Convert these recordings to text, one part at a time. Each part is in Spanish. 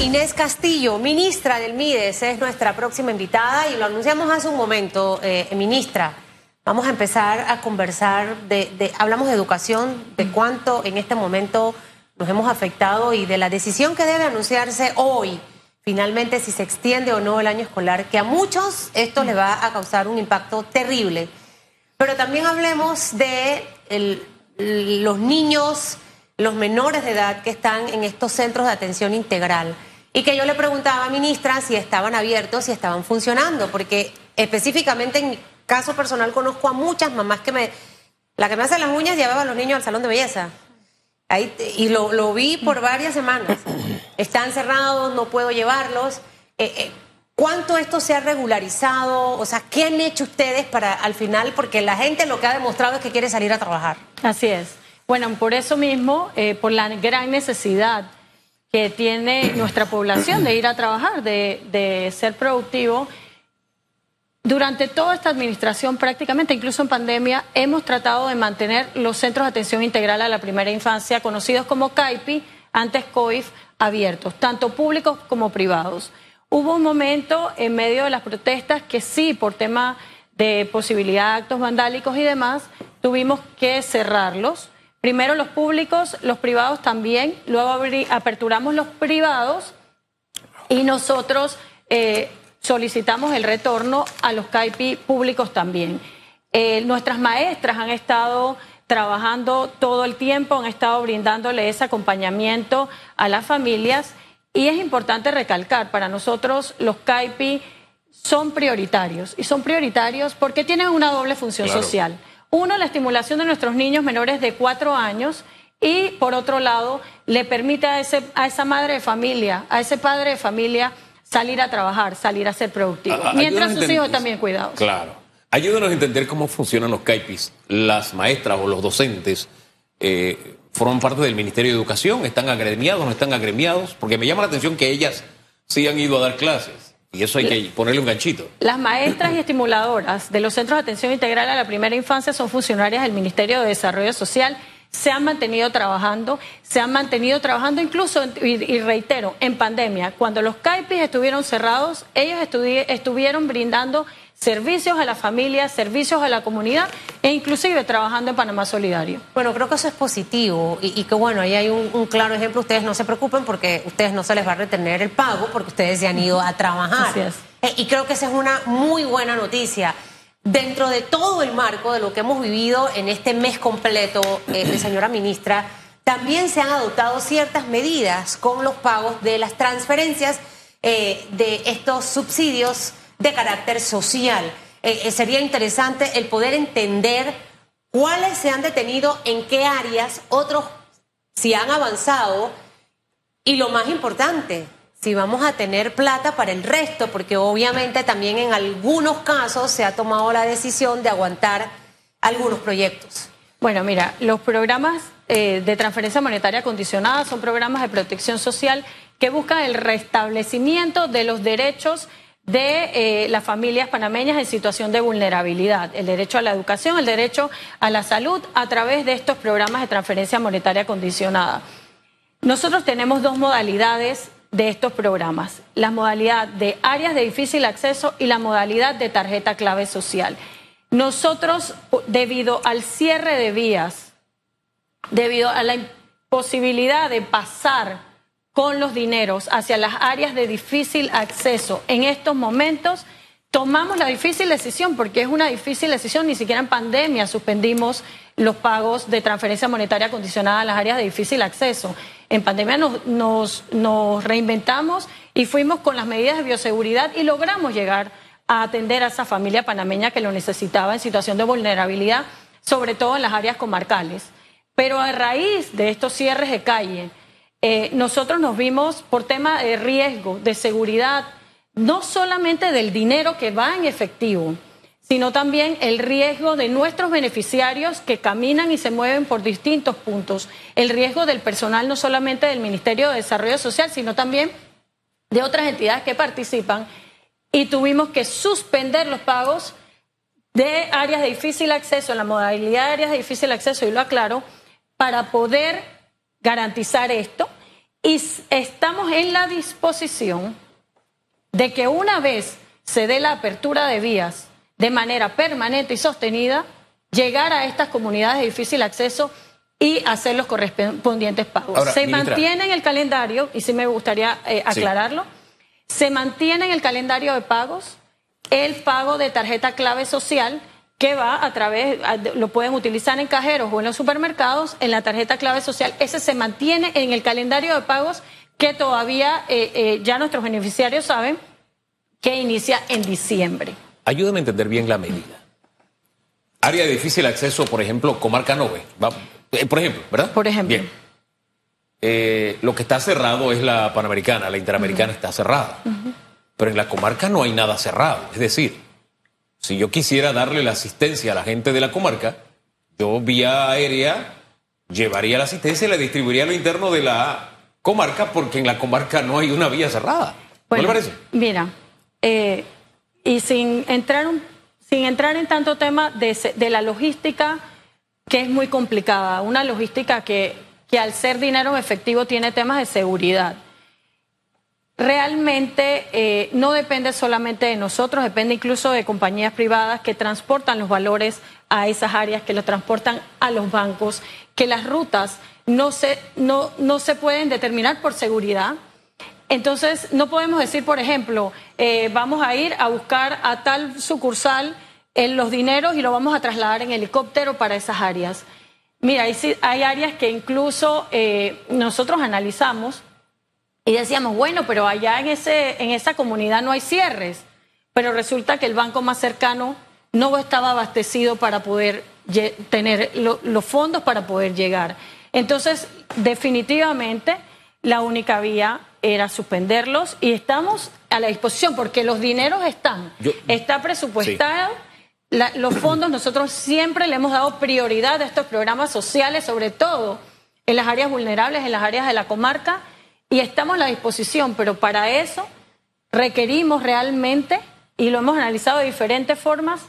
Inés Castillo, ministra del MIDES, es nuestra próxima invitada y lo anunciamos hace un momento, eh, ministra. Vamos a empezar a conversar de, hablamos de educación, de cuánto en este momento nos hemos afectado y de la decisión que debe anunciarse hoy, finalmente si se extiende o no el año escolar, que a muchos esto le va a causar un impacto terrible. Pero también hablemos de los niños los menores de edad que están en estos centros de atención integral. Y que yo le preguntaba a ministra si estaban abiertos, si estaban funcionando, porque específicamente en mi caso personal conozco a muchas mamás que me... La que me hace las uñas llevaba a los niños al salón de belleza. Ahí, y lo, vi por varias semanas. Están cerrados, no puedo llevarlos. Eh, eh, ¿Cuánto esto se ha regularizado? O sea, ¿qué han hecho ustedes para al final? Porque la gente lo que ha demostrado es que quiere salir a trabajar. Así es. Bueno, por eso mismo, eh, por la gran necesidad que tiene nuestra población de ir a trabajar, de, ser productivo, durante toda esta administración, prácticamente, incluso en pandemia, hemos tratado de mantener los centros de atención integral a la primera infancia, conocidos como CAIPI, antes COIF, abiertos, tanto públicos como privados. Hubo un momento en medio de las protestas que sí, por tema de posibilidad de actos vandálicos y demás, tuvimos que cerrarlos Primero los públicos, los privados también, luego aperturamos los privados y nosotros eh, solicitamos el retorno a los CAIPI públicos también. Eh, nuestras maestras han estado trabajando todo el tiempo, han estado brindándole ese acompañamiento a las familias y es importante recalcar, para nosotros los CAIPI son prioritarios y son prioritarios porque tienen una doble función social. Uno, la estimulación de nuestros niños menores de cuatro años y por otro lado, le permite a, ese, a esa madre de familia, a ese padre de familia salir a trabajar, salir a ser productivo. Mientras sus hijos también cuidados. Claro. Ayúdenos a entender cómo funcionan los CAIPIS. Las maestras o los docentes eh, forman parte del Ministerio de Educación, están agremiados, no están agremiados, porque me llama la atención que ellas sí han ido a dar clases. Y eso hay que ponerle un ganchito. Las maestras y estimuladoras de los centros de atención integral a la primera infancia son funcionarias del Ministerio de Desarrollo Social. Se han mantenido trabajando, se han mantenido trabajando incluso, y, reitero, en pandemia. Cuando los CAIPIS estuvieron cerrados, ellos estuvieron brindando servicios a la familia, servicios a la comunidad e inclusive trabajando en Panamá Solidario. Bueno, creo que eso es positivo y, que bueno, ahí hay un, claro ejemplo. Ustedes no se preocupen porque ustedes no se les va a retener el pago porque ustedes se han ido a trabajar. Eh, y creo que esa es una muy buena noticia. Dentro de todo el marco de lo que hemos vivido en este mes completo, eh, señora ministra, también se han adoptado ciertas medidas con los pagos de las transferencias eh, de estos subsidios de carácter social. Eh, eh, sería interesante el poder entender cuáles se han detenido, en qué áreas, otros si han avanzado y lo más importante, si vamos a tener plata para el resto, porque obviamente también en algunos casos se ha tomado la decisión de aguantar algunos proyectos. Bueno, mira, los programas eh, de transferencia monetaria condicionada son programas de protección social que buscan el restablecimiento de los derechos de eh, las familias panameñas en situación de vulnerabilidad, el derecho a la educación, el derecho a la salud a través de estos programas de transferencia monetaria condicionada. Nosotros tenemos dos modalidades de estos programas, la modalidad de áreas de difícil acceso y la modalidad de tarjeta clave social. Nosotros, debido al cierre de vías, debido a la imposibilidad de pasar con los dineros hacia las áreas de difícil acceso en estos momentos, tomamos la difícil decisión, porque es una difícil decisión, ni siquiera en pandemia suspendimos los pagos de transferencia monetaria condicionada a las áreas de difícil acceso. En pandemia nos, reinventamos y fuimos con las medidas de bioseguridad y logramos llegar a atender a esa familia panameña que lo necesitaba en situación de vulnerabilidad, sobre todo en las áreas comarcales. Pero a raíz de estos cierres de calle, eh, nosotros nos vimos por tema de riesgo, de seguridad, no solamente del dinero que va en efectivo, sino también el riesgo de nuestros beneficiarios que caminan y se mueven por distintos puntos, el riesgo del personal no solamente del Ministerio de Desarrollo Social, sino también de otras entidades que participan, y tuvimos que suspender los pagos de áreas de difícil acceso, la modalidad de áreas de difícil acceso, y lo aclaro, para poder garantizar esto y estamos en la disposición de que una vez se dé la apertura de vías de manera permanente y sostenida, llegar a estas comunidades de difícil acceso y hacer los correspondientes pagos. se mantiene en el calendario, y sí me gustaría eh, aclararlo, se mantiene en el calendario de pagos el pago de tarjeta clave social que va a través, lo pueden utilizar en cajeros o en los supermercados, en la tarjeta clave social. Ese se mantiene en el calendario de pagos que todavía eh, eh, ya nuestros beneficiarios saben que inicia en diciembre. Ayúdame a entender bien la medida. Área de difícil acceso, por ejemplo, comarca Nove. Eh, por ejemplo, ¿verdad? Por ejemplo. Bien. Eh, lo que está cerrado es la Panamericana, la Interamericana está cerrada. Pero en la comarca no hay nada cerrado. Es decir, si yo quisiera darle la asistencia a la gente de la comarca, yo vía aérea llevaría la asistencia y la distribuiría a lo interno de la comarca porque en la comarca no hay una vía cerrada. ¿Qué le parece? Mira, eh, y sin entrar, sin entrar en tanto tema de, de, la logística, que es muy complicada, una logística que, que al ser dinero en efectivo tiene temas de seguridad. Realmente eh, no depende solamente de nosotros, depende incluso de compañías privadas que transportan los valores a esas áreas, que los transportan a los bancos, que las rutas no se, no, no se pueden determinar por seguridad, entonces, no podemos decir, por ejemplo, eh, vamos a ir a buscar a tal sucursal en los dineros y lo vamos a trasladar en helicóptero para esas áreas. Mira, hay, hay áreas que incluso eh, nosotros analizamos y decíamos, bueno, pero allá en, ese, en esa comunidad no hay cierres, pero resulta que el banco más cercano no estaba abastecido para poder tener los fondos para poder llegar. Entonces, definitivamente, la única vía era suspenderlos y estamos a la disposición porque los dineros están, está presupuestado. los fondos nosotros siempre le hemos dado prioridad a estos programas sociales, sobre todo en las áreas vulnerables, en las áreas de la comarca, y estamos a la disposición, pero para eso requerimos realmente, y lo hemos analizado de diferentes formas,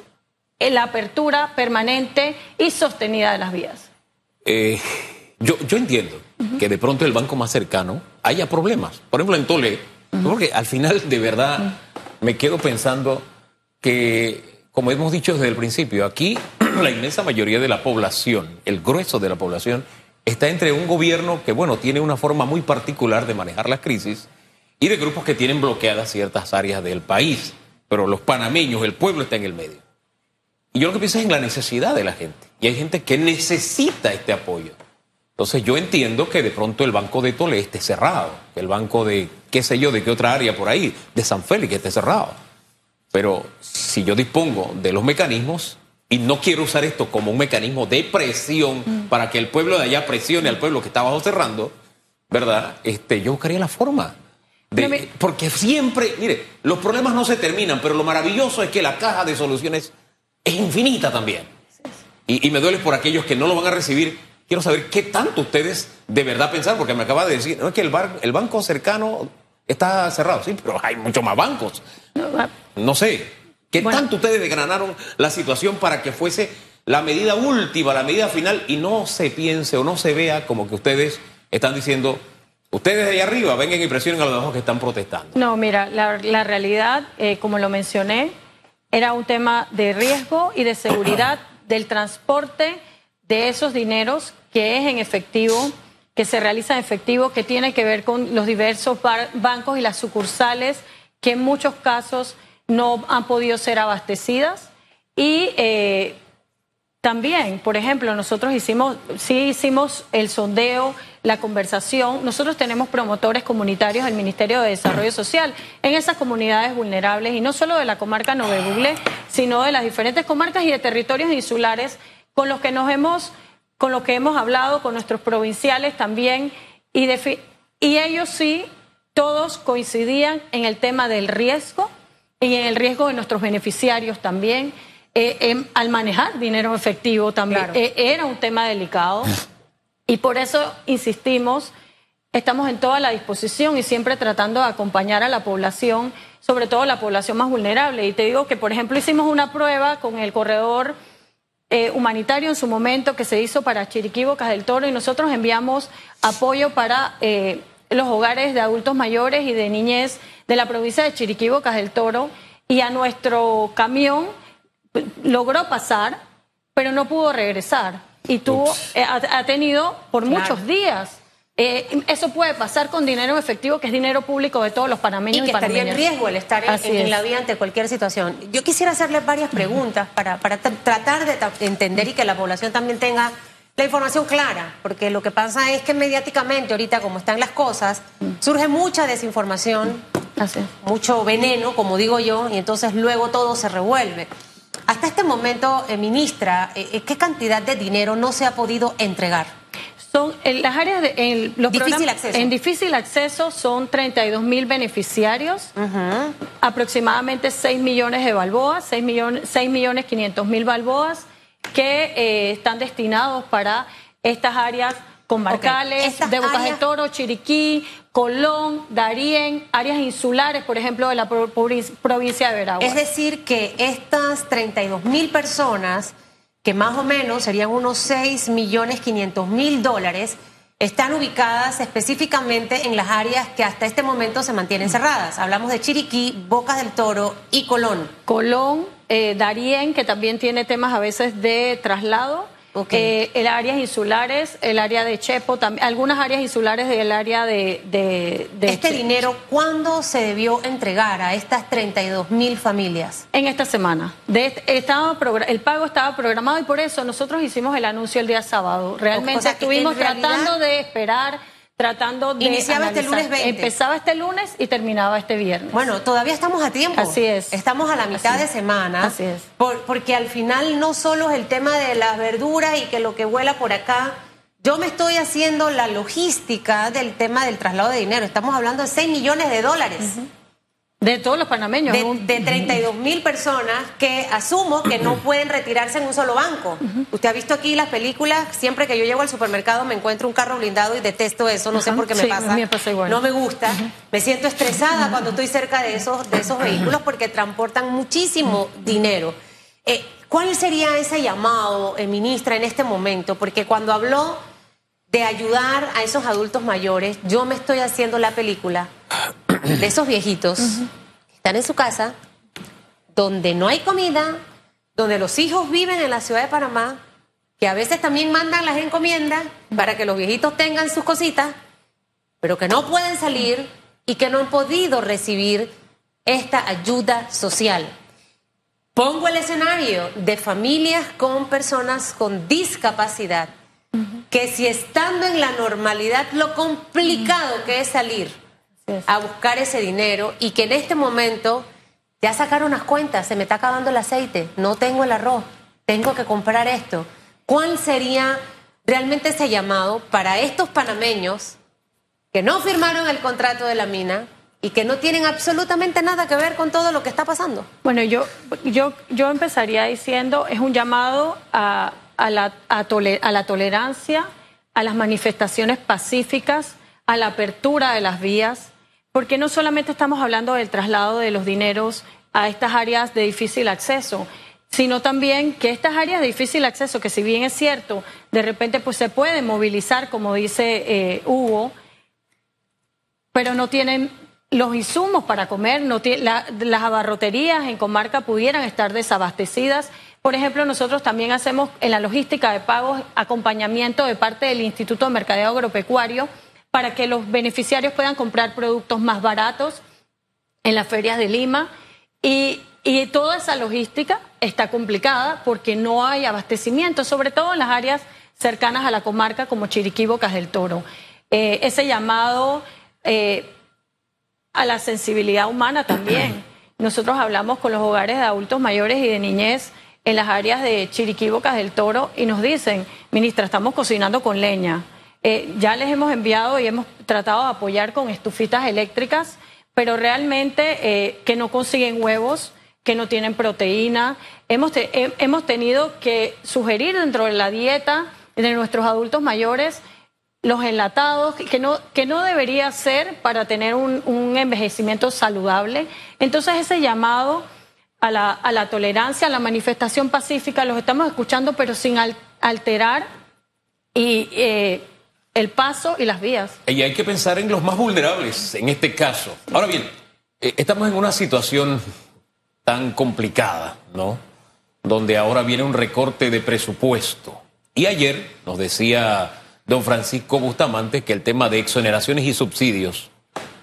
la apertura permanente y sostenida de las vías. Eh, yo, yo entiendo que de pronto el banco más cercano haya problemas. Por ejemplo, en Tole, porque al final de verdad me quedo pensando que, como hemos dicho desde el principio, aquí la inmensa mayoría de la población, el grueso de la población, está entre un gobierno que, bueno, tiene una forma muy particular de manejar las crisis y de grupos que tienen bloqueadas ciertas áreas del país. Pero los panameños, el pueblo está en el medio. Y yo lo que pienso es en la necesidad de la gente. Y hay gente que necesita este apoyo. Entonces yo entiendo que de pronto el banco de Tolé esté cerrado, que el banco de, qué sé yo, de qué otra área por ahí, de San Félix esté cerrado. Pero si yo dispongo de los mecanismos, y no quiero usar esto como un mecanismo de presión mm. para que el pueblo de allá presione al pueblo que está abajo cerrando, ¿verdad? Este, yo buscaría la forma. De, Porque siempre, mire, los problemas no se terminan, pero lo maravilloso es que la caja de soluciones es infinita también. Y, y me duele por aquellos que no lo van a recibir Quiero saber qué tanto ustedes de verdad pensar, porque me acaba de decir, no es que el, el banco cercano está cerrado, sí, pero hay muchos más bancos. No sé, ¿qué tanto ustedes desgranaron la situación para que fuese la medida última, la medida final, y no se piense o no se vea como que ustedes están diciendo, ustedes de ahí arriba vengan y presionen a los demás que están protestando? No, mira, la, realidad, eh, como lo mencioné, era un tema de riesgo y de seguridad del transporte de esos dineros que es en efectivo, que se realiza en efectivo, que tiene que ver con los diversos bancos y las sucursales que en muchos casos no han podido ser abastecidas. Y eh, también, por ejemplo, nosotros hicimos, sí hicimos el sondeo, la conversación. Nosotros tenemos promotores comunitarios del Ministerio de Desarrollo Social en esas comunidades vulnerables y no solo de la comarca Nove sino de las diferentes comarcas y de territorios insulares con los que nos hemos, con los que hemos hablado, con nuestros provinciales también, y, y ellos sí, todos coincidían en el tema del riesgo y en el riesgo de nuestros beneficiarios también. Eh, al manejar dinero efectivo también eh, era un tema delicado y por eso insistimos, estamos en toda la disposición y siempre tratando de acompañar a la población, sobre todo la población más vulnerable. Y te digo que, por ejemplo, hicimos una prueba con el corredor eh, humanitario en su momento que se hizo para Chiriquí, Bocas del Toro, y nosotros enviamos apoyo para los hogares de adultos mayores y de niñez de la provincia de Chiriquí, Bocas del Toro, y a nuestro camión logró pasar, pero no pudo regresar. Y tuvo, eh, ha, tenido por muchos días. Eh, eso puede pasar con dinero en efectivo, que es dinero público de todos los panameños y, que estaría en riesgo el estar en, la vía ante cualquier situación. Yo quisiera hacerle varias preguntas para, para tratar de entender y que la población también tenga la información clara, porque lo que pasa es que mediáticamente ahorita como están las cosas, surge mucha desinformación, mucho veneno, como digo yo, y entonces luego todo se revuelve. Hasta este momento, eh, ministra, eh, eh, ¿qué cantidad de dinero no se ha podido entregar? Son en las áreas de en los difícil acceso. En difícil acceso son 32 mil beneficiarios, aproximadamente 6 millones de balboas, 6 millones, 6 millones 500 mil balboas que eh, están destinados para estas áreas comarcales de Bocas del Toro, Chiriquí, Colón, Darién, áreas insulares, por ejemplo, de la provincia de Veragua. Es decir, que estas 32 mil personas, que más o menos serían unos 6 millones 500 mil dólares, están ubicadas específicamente en las áreas que hasta este momento se mantienen cerradas. Hablamos de Chiriquí, Bocas del Toro y Colón. Colón, eh, Darién, que también tiene temas a veces de traslado. Eh, el áreas insulares, el área de Chepo, algunas áreas insulares del área de... de, ¿Este dinero cuándo se debió entregar a estas 32 mil familias? En esta semana. De, estaba, el pago estaba programado y por eso nosotros hicimos el anuncio el día sábado. Realmente estuvimos tratando de esperar tratando de. Iniciaba este lunes 20. Empezaba este lunes y terminaba este viernes. Bueno, todavía estamos a tiempo. Así es. Estamos a la mitad de semana. Así es. porque al final no solo es el tema de las verduras y que lo que vuela por acá. Yo me estoy haciendo la logística del tema del traslado de dinero. Estamos hablando de 6 millones de dólares. De todos los panameños. De, 32 mil personas que asumo que no pueden retirarse en un solo banco. Usted ha visto aquí las películas, siempre que yo llego al supermercado me encuentro un carro blindado y detesto eso, no sé por qué me pasa. No me gusta. Me siento estresada cuando estoy cerca de esos, de esos vehículos porque transportan muchísimo dinero. Eh, ¿Cuál sería ese llamado, eh, ministra, en este momento? Porque cuando habló de ayudar a esos adultos mayores, yo me estoy haciendo la película de esos viejitos que están en su casa, donde no hay comida, donde los hijos viven en la ciudad de Panamá, que a veces también mandan las encomiendas para que los viejitos tengan sus cositas, pero que no pueden salir y que no han podido recibir esta ayuda social. Pongo el escenario de familias con personas con discapacidad, que si estando en la normalidad, lo complicado que es salir, a buscar ese dinero y que en este momento ya sacaron unas cuentas, se me está acabando el aceite, no tengo el arroz, tengo que comprar esto. ¿Cuál sería realmente ese llamado para estos panameños que no firmaron el contrato de la mina y que no tienen absolutamente nada que ver con todo lo que está pasando? Bueno, yo, yo, yo empezaría diciendo, es un llamado a, la, a la tolerancia, a las manifestaciones pacíficas, a la apertura de las vías porque no solamente estamos hablando del traslado de los dineros a estas áreas de difícil acceso, sino también que estas áreas de difícil acceso, que si bien es cierto, de repente pues se pueden movilizar, como dice eh, Hugo, pero no tienen los insumos para comer, no las abarroterías en comarca pudieran estar desabastecidas. Por ejemplo, nosotros también hacemos en la logística de pagos acompañamiento de parte del Instituto de Mercadeo Agropecuario para que los beneficiarios puedan comprar productos más baratos en las ferias de Lima. Y, toda esa logística está complicada porque no hay abastecimiento, sobre todo en las áreas cercanas a la comarca como Chiriquí, Bocas del Toro. Eh, ese llamado eh, a la sensibilidad humana también. Nosotros hablamos con los hogares de adultos mayores y de niñez en las áreas de Chiriquí, Bocas del Toro y nos dicen, ministra, estamos cocinando con leña eh, ya les hemos enviado y hemos tratado de apoyar con estufitas eléctricas, pero realmente eh, que no consiguen huevos, que no tienen proteína. Hemos, hemos tenido que sugerir dentro de la dieta de nuestros adultos mayores los enlatados, que no, que no debería ser para tener un, envejecimiento saludable. Entonces ese llamado a la, a la, tolerancia, a la manifestación pacífica, los estamos escuchando, pero sin alterar y eh, el paso y las vías. Y hay que pensar en los más vulnerables en este caso. Ahora bien, eh, estamos en una situación tan complicada, ¿no? Donde ahora viene un recorte de presupuesto. Y ayer nos decía don Francisco Bustamante que el tema de exoneraciones y subsidios,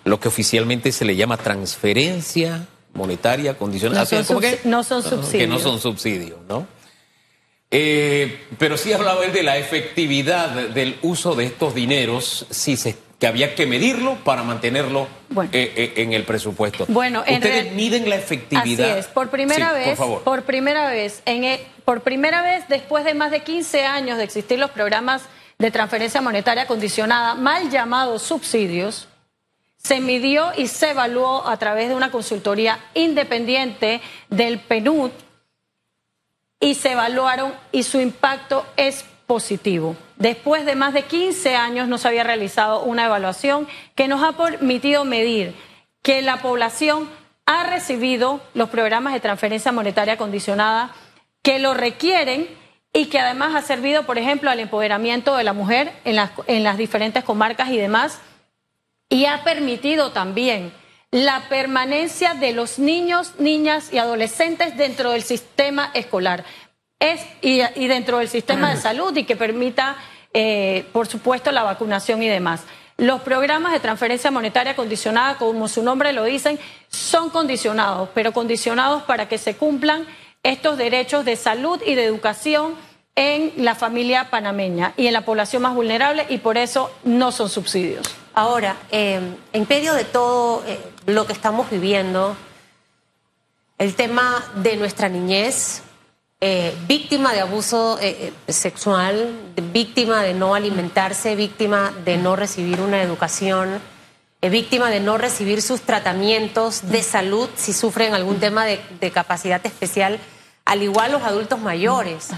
lo que oficialmente se le llama transferencia monetaria condicional. No son, que? no son subsidios. Que no son subsidios, ¿no? Eh, pero sí hablaba él de la efectividad del uso de estos dineros, si se, que había que medirlo para mantenerlo eh, eh, en el presupuesto. Bueno, ustedes miden la efectividad. Así es. Por primera vez, por, por, primera vez, en e, por primera vez después de más de 15 años de existir los programas de transferencia monetaria condicionada, mal llamados subsidios, se midió y se evaluó a través de una consultoría independiente del PNUD y se evaluaron y su impacto es positivo. Después de más de 15 años no se había realizado una evaluación que nos ha permitido medir que la población ha recibido los programas de transferencia monetaria condicionada que lo requieren y que además ha servido, por ejemplo, al empoderamiento de la mujer en las, en las diferentes comarcas y demás, y ha permitido también la permanencia de los niños, niñas y adolescentes dentro del sistema escolar es, y, dentro del sistema de salud y que permita, eh, por supuesto, la vacunación y demás. Los programas de transferencia monetaria condicionada, como su nombre lo dicen, son condicionados, pero condicionados para que se cumplan estos derechos de salud y de educación en la familia panameña y en la población más vulnerable y por eso no son subsidios. Ahora, eh, en medio de todo eh, lo que estamos viviendo, el tema de nuestra niñez, eh, víctima de abuso sexual, víctima de no alimentarse, víctima de no recibir una educación, víctima de no recibir sus tratamientos de salud si sufren algún tema de, capacidad especial, al igual los adultos mayores.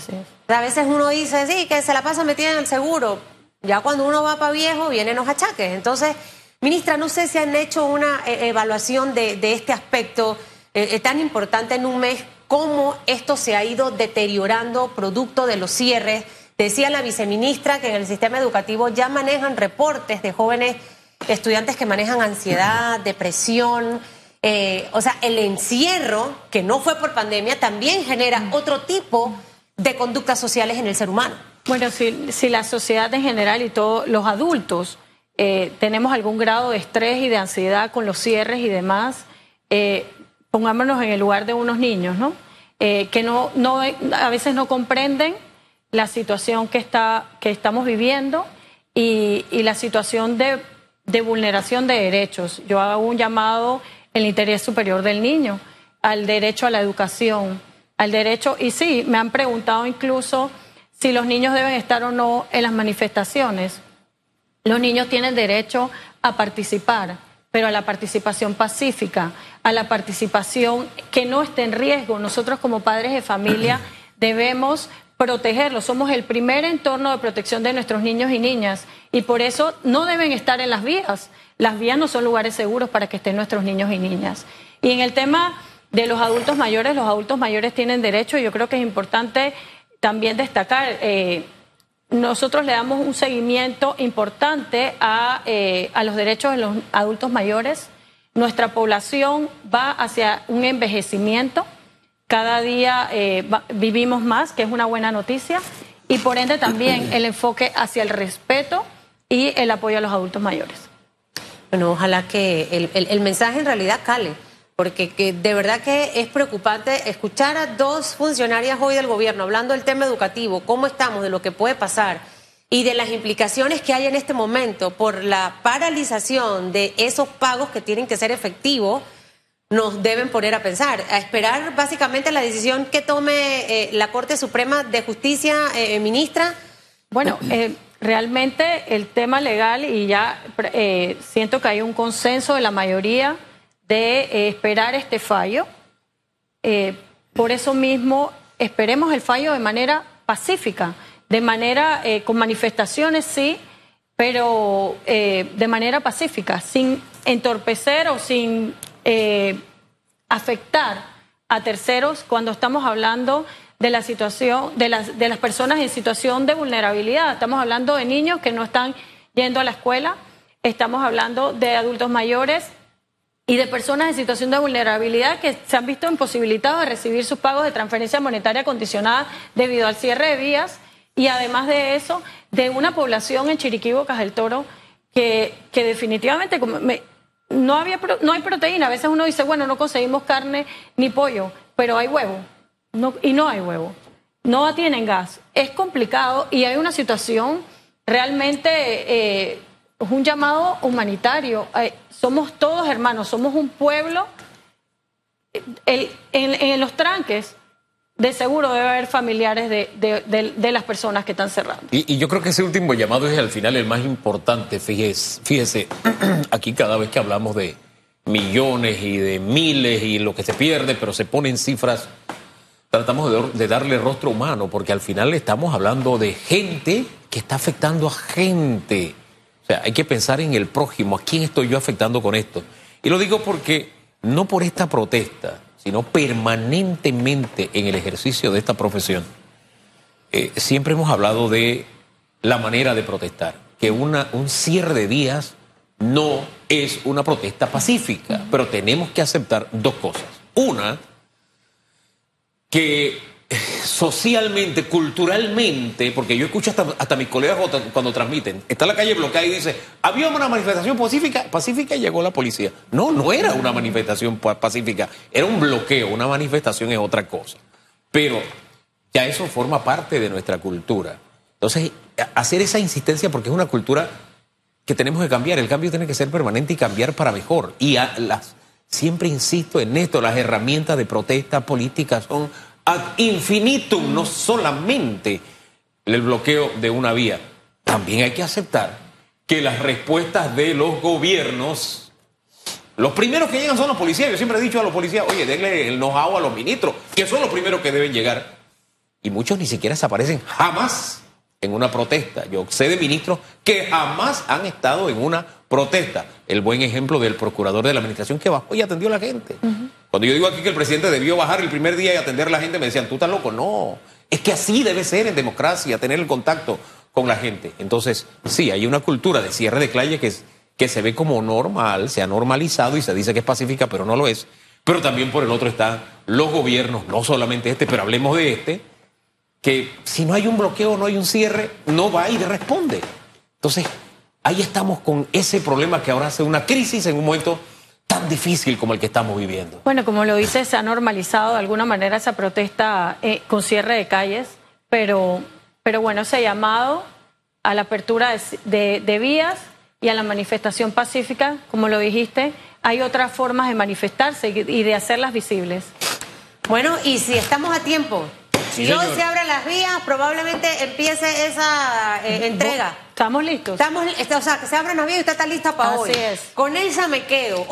A veces uno dice, sí, que se la pasa metida en el seguro, ya cuando uno va para viejo vienen los achaques. Entonces, ministra, no sé si han hecho una eh, evaluación de, este aspecto eh, eh, tan importante en un mes, cómo esto se ha ido deteriorando producto de los cierres. Decía la viceministra que en el sistema educativo ya manejan reportes de jóvenes estudiantes que manejan ansiedad, depresión. o sea, el encierro, que no fue por pandemia, también genera otro tipo de conductas sociales en el ser humano. Bueno, si, la sociedad en general y todos los adultos eh, tenemos algún grado de estrés y de ansiedad con los cierres y demás, eh, pongámonos en el lugar de unos niños, ¿no? Eh, que no, no, a veces no comprenden la situación que, está, que estamos viviendo y, la situación de, de, vulneración de derechos. Yo hago un llamado en el interés superior del niño, al derecho a la educación, al derecho, y sí, me han preguntado incluso si los niños deben estar o no en las manifestaciones. Los niños tienen derecho a participar, pero a la participación pacífica, a la participación que no esté en riesgo. Nosotros como padres de familia debemos protegerlos. Somos el primer entorno de protección de nuestros niños y niñas y por eso no deben estar en las vías. Las vías no son lugares seguros para que estén nuestros niños y niñas. Y en el tema de los adultos mayores, los adultos mayores tienen derecho. Yo creo que es importante también destacar, eh, nosotros le damos un seguimiento importante a, eh, a, los derechos de los adultos mayores. Nuestra población va hacia un envejecimiento. Cada día eh, vivimos más, que es una buena noticia. Y por ende también el enfoque hacia el respeto y el apoyo a los adultos mayores. Bueno, ojalá que el, el, el mensaje en realidad cale porque que de verdad que es preocupante escuchar a dos funcionarias hoy del gobierno hablando del tema educativo, cómo estamos, de lo que puede pasar y de las implicaciones que hay en este momento por la paralización de esos pagos que tienen que ser efectivos, nos deben poner a pensar, a esperar básicamente la decisión que tome eh, la Corte Suprema de Justicia, eh, ministra. Bueno, eh, realmente el tema legal y ya siento que hay un consenso de la mayoría de eh, esperar este fallo. Eh, por eso mismo esperemos el fallo de manera pacífica, de manera eh, con manifestaciones sí, pero de manera pacífica, sin entorpecer o sin afectar a terceros cuando estamos hablando de la situación de las, de las personas en situación de vulnerabilidad. Estamos hablando de niños que no están yendo a la escuela, estamos hablando de adultos mayores y de personas en situación de vulnerabilidad que se han visto imposibilitados de recibir sus pagos de transferencia monetaria condicionada debido al cierre de vías y además de eso, de una población en Chiriquí, Bocas del Toro, que, que definitivamente no, había, no hay proteína. A veces uno dice, bueno, no conseguimos carne ni pollo, pero hay huevo. No, y no hay huevo. No tienen gas. Es complicado y hay una situación realmente, eh, un llamado humanitario. Eh, somos todos hermanos, somos un pueblo. en, los tranques de seguro debe haber familiares de, las personas que están cerrando. Y, yo creo que ese último llamado es al final el más importante. Fíjese, fíjese, aquí cada vez que hablamos de millones y de miles y lo que se pierde, pero se ponen cifras, tratamos de, de darle rostro humano, porque al final estamos hablando de gente que está afectando a gente. O sea, hay que pensar en el prójimo, a quién estoy yo afectando con esto. Y lo digo porque no por esta protesta, sino permanentemente en el ejercicio de esta profesión, eh, siempre hemos hablado de la manera de protestar, que un cierre de días no es una protesta pacífica, pero tenemos que aceptar dos cosas. Una, que socialmente, culturalmente, porque yo escucho hasta, mis colegas cuando, transmiten, está la calle bloqueada y dice, había una manifestación pacífica, pacífica y llegó la policía. No, no era una manifestación pacífica, era un bloqueo, una manifestación es otra cosa. Pero ya eso forma parte de nuestra cultura. Entonces, hacer esa insistencia porque es una cultura que tenemos que cambiar, el cambio tiene que ser permanente y cambiar para mejor. Y las, siempre insisto en esto, las herramientas de protesta política son ad infinitum, no solamente el bloqueo de una vía. También hay que aceptar que las respuestas de los gobiernos, los primeros que llegan son los policías. Yo siempre he dicho a los policías, oye, denle el know-how a los ministros, que son los primeros que deben llegar. Y muchos ni siquiera se aparecen jamás en una protesta. Yo sé de ministros que jamás han estado en una protesta. El buen ejemplo del procurador de la administración que bajó y atendió a la gente. Cuando yo digo aquí que el presidente debió bajar el primer día y atender a la gente, me decían, tú estás loco. No, es que así debe ser en democracia, tener el contacto con la gente. Entonces, sí, hay una cultura de cierre de calle que, que se ve como normal, se ha normalizado y se dice que es pacífica, pero no lo es. Pero también por el otro están los gobiernos, no solamente este, pero hablemos de este, que si no hay un bloqueo, no hay un cierre, no va y responde. Entonces, ahí estamos con ese problema que ahora hace una crisis en un momento tan difícil como el que estamos viviendo. Bueno, como lo dice, se ha normalizado de alguna manera esa protesta eh, con cierre de calles, pero, pero bueno, ese llamado a la apertura de, vías y a la manifestación pacífica, como lo dijiste, hay otras formas de manifestarse y de hacerlas visibles. Bueno, y si estamos a tiempo, si hoy se abren las vías, probablemente empiece esa eh, entrega. Estamos listos. Estamos, o sea, que se abran las vías y usted está lista para hoy. Así es. Con esa me quedo.